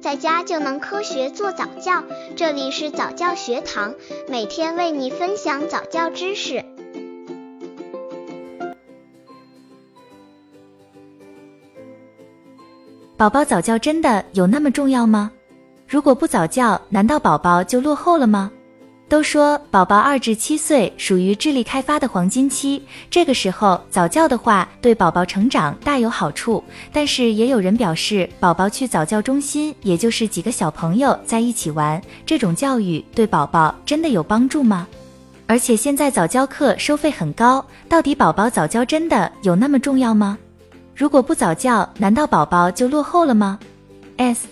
在家就能科学做早教。这里是早教学堂，每天为你分享早教知识。宝宝早教真的有那么重要吗？如果不早教，难道宝宝就落后了吗？都说宝宝二至七岁属于智力开发的黄金期，这个时候早教的话对宝宝成长大有好处。但是也有人表示，宝宝去早教中心，也就是几个小朋友在一起玩，这种教育对宝宝真的有帮助吗？而且现在早教课收费很高，到底宝宝早教真的有那么重要吗？如果不早教，难道宝宝就落后了吗？S。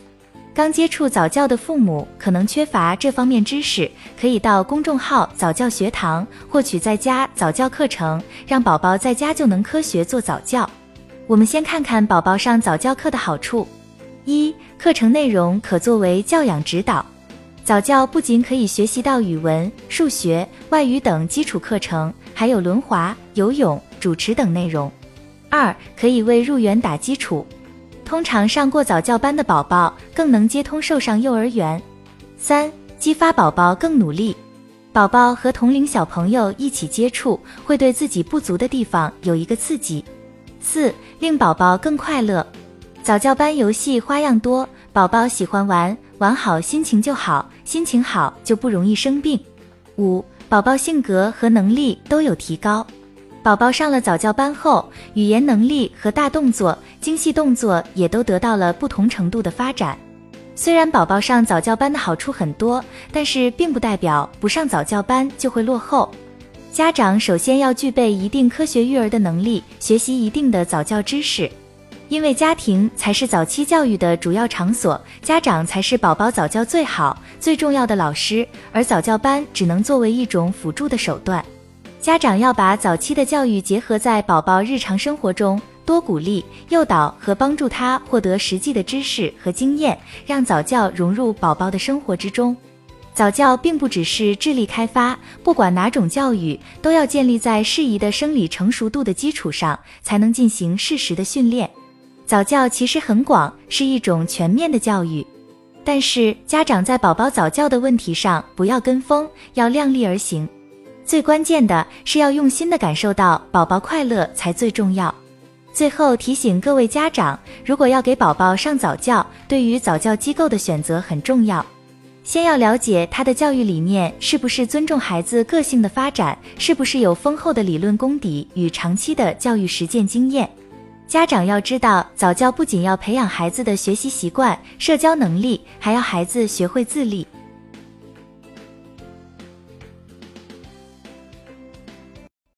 刚接触早教的父母可能缺乏这方面知识，可以到公众号早教学堂获取在家早教课程，让宝宝在家就能科学做早教。我们先看看宝宝上早教课的好处：一、课程内容可作为教养指导，早教不仅可以学习到语文、数学、外语等基础课程，还有轮滑、游泳、主持等内容。二、可以为入园打基础。通常上过早教班的宝宝更能接通受上幼儿园。三、激发宝宝更努力。宝宝和同龄小朋友一起接触，会对自己不足的地方有一个刺激。四、令宝宝更快乐。早教班游戏花样多，宝宝喜欢玩，玩好心情就好，心情好就不容易生病。五、宝宝性格和能力都有提高。宝宝上了早教班后，语言能力和大动作、精细动作也都得到了不同程度的发展。虽然宝宝上早教班的好处很多，但是并不代表不上早教班就会落后。家长首先要具备一定科学育儿的能力，学习一定的早教知识，因为家庭才是早期教育的主要场所，家长才是宝宝早教最好、最重要的老师，而早教班只能作为一种辅助的手段。家长要把早期的教育结合在宝宝日常生活中，多鼓励、诱导和帮助他获得实际的知识和经验，让早教融入宝宝的生活之中。早教并不只是智力开发，不管哪种教育，都要建立在适宜的生理成熟度的基础上，才能进行适时的训练。早教其实很广，是一种全面的教育，但是家长在宝宝早教的问题上不要跟风，要量力而行。最关键的是要用心的感受到宝宝快乐才最重要。最后提醒各位家长，如果要给宝宝上早教，对于早教机构的选择很重要。先要了解他的教育理念是不是尊重孩子个性的发展，是不是有丰厚的理论功底与长期的教育实践经验。家长要知道，早教不仅要培养孩子的学习习惯、社交能力，还要孩子学会自立。